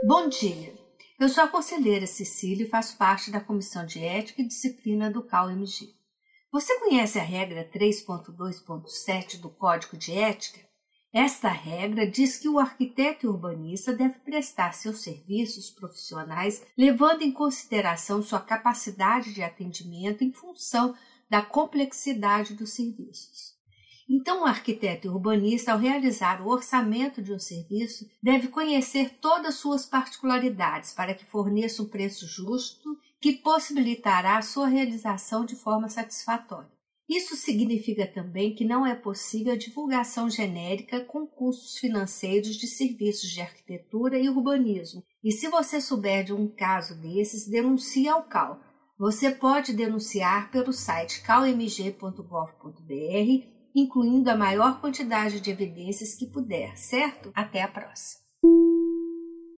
Bom dia. Eu sou a conselheira Cecília e faço parte da Comissão de Ética e Disciplina do CalMG. Você conhece a regra 3.2.7 do Código de Ética? Esta regra diz que o arquiteto e urbanista deve prestar seus serviços profissionais levando em consideração sua capacidade de atendimento em função da complexidade dos serviços. Então, o arquiteto e urbanista, ao realizar o orçamento de um serviço, deve conhecer todas suas particularidades para que forneça um preço justo que possibilitará a sua realização de forma satisfatória. Isso significa também que não é possível a divulgação genérica com custos financeiros de serviços de arquitetura e urbanismo. E se você souber de um caso desses, denuncie ao CAL. Você pode denunciar pelo site calmg.gov.br, incluindo a maior quantidade de evidências que puder, certo? Até a próxima!